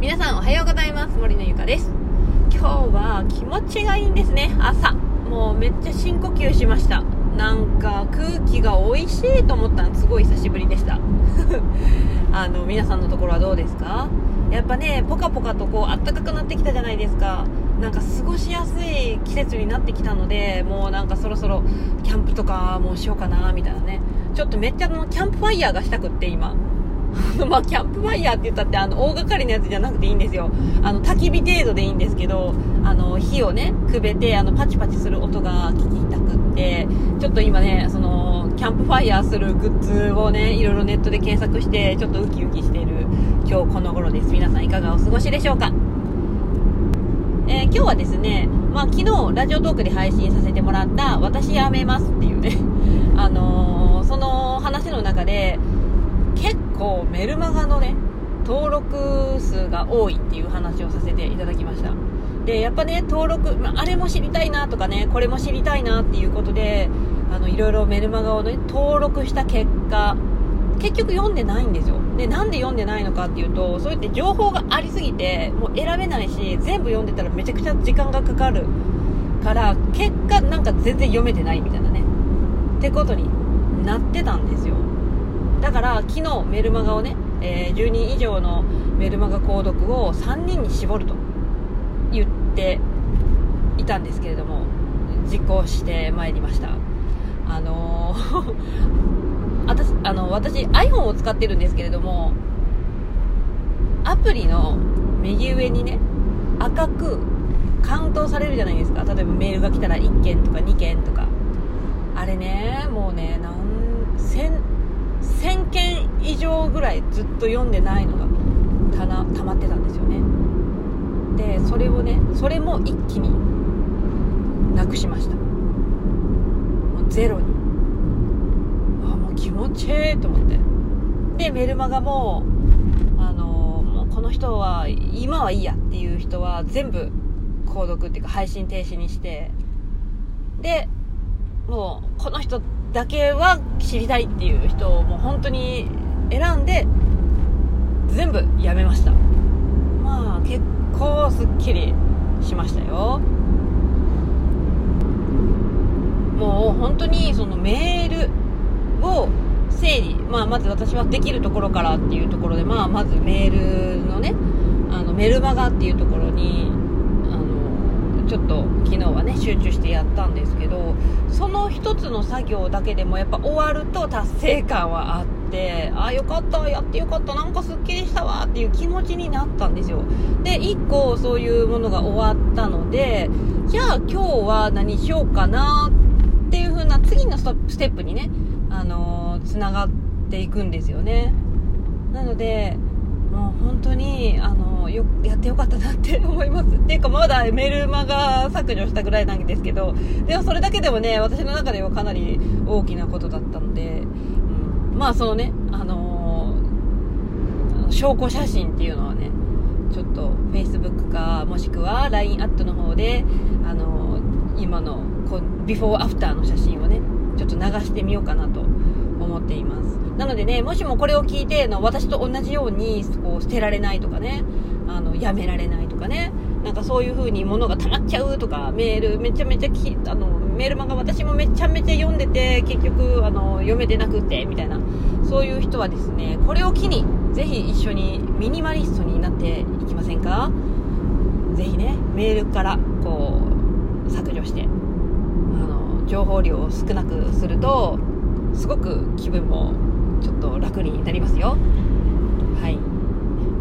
皆さんおはようございます。森のゆかです。今日は気持ちがいいんですね。朝。もうめっちゃ深呼吸しました。なんか空気が美味しいと思ったの。すごい久しぶりでした。あの皆さんのところはどうですか？やっぱねポカポカとこう暖かくなってきたじゃないですか。なんか過ごしやすい季節になってきたのでもうなんかそろそろキャンプとかもうしようかなみたいなね。ちょっとめっちゃのキャンプファイヤーがしたくって今。まあ、キャンプファイヤーって言ったって、あの、大掛かりなやつじゃなくていいんですよ。あの、焚き火程度でいいんですけど、あの、火をね、くべて、あの、パチパチする音が聞きたくって、ちょっと今ね、その、キャンプファイヤーするグッズをね、いろいろネットで検索して、ちょっとウキウキしている今日この頃です。皆さんいかがお過ごしでしょうか？えー、今日はですね、まあ、昨日ラジオトークで配信させてもらった「私やめます」っていうね、あのー、その話の中で結構メルマガのね登録数が多いっていう話をさせていただきました。でやっぱね登録、まあ、れも知りたいなとかねこれも知りたいなっていうことであのいろいろメルマガをね登録した結果結局読んでないんですよ。でなんで読んでないのかっていうとそうやって情報がありすぎてもう選べないし全部読んでたらめちゃくちゃ時間がかかる。から結果なんか全然読めてないみたいなね。ってことになってたんですよ。だから昨日メルマガをね、えー、10人以上のメルマガ購読を3人に絞ると言っていたんですけれども実行してまいりました。あのー、私あの私 iPhone を使ってるんですけれどもアプリの右上にね赤くカウントされるじゃないですか。例えばメールが来たら1件とか2件とかあれねもうね何千1000件以上ぐらいずっと読んでないのがたな溜まってたんですよね。でそれをねそれも一気になくしました。もうゼロに。あもう気持ちいいと思って。でメルマガもあのもうこの人は今はいいやっていう人は全部購読っていうか配信停止にして。でもうこの人だけは知りたいっていう人をもう本当に選んで全部やめました。まあ結構すっきりしましたよ。もう本当にそのメールを整理、まあ、まず私はできるところからっていうところで、まあ、まずメールのねあのメルマガっていうところにあのちょっと昨日はね集中してやったんですけどの1つの作業だけでもやっぱ終わると達成感はあってああよかったやってよかったなんかすっきりしたわっていう気持ちになったんですよ。で1個そういうものが終わったのでじゃあ今日は何しようかなっていう風な次のステップにねあのー、つながっていくんですよね。なのでもう本当にあのよやってよかったなって思います。っていうかまだメルマガ削除したぐらいなんですけどでもそれだけでもね私の中ではかなり大きなことだったので、うん、まあそのねあの、証拠写真っていうのはねちょっと Facebook かもしくは LINE アットの方であの、今のこビフォーアフターの写真をねちょっと流してみようかなと思っています。なのでねもしもこれを聞いての私と同じようにこう捨てられないとかねあのやめられないとかねなんかそういう風に物が溜まっちゃうとかメールめちゃめちゃきあのメールマガ私もめちゃめちゃ読んでて結局あの読めてなくてみたいなそういう人はですねこれを機にぜひ一緒にミニマリストになっていきませんか？ぜひねメールからこう削除してあの情報量を少なくするとすごく気分もちょっと楽になりますよ。はい。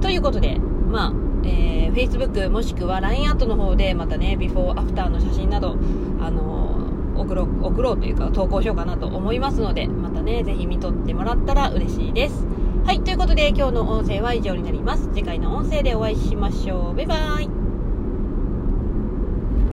ということで、まあ、えー、Facebook もしくは LINE アートの方でまたね、ビフォーアフターの写真など、あのー、送ろう、送ろうというか投稿しようかなと思いますので、またね、ぜひ見とってもらったら嬉しいです。はい、ということで今日の音声は以上になります。次回の音声でお会いしましょう。バイバーイ。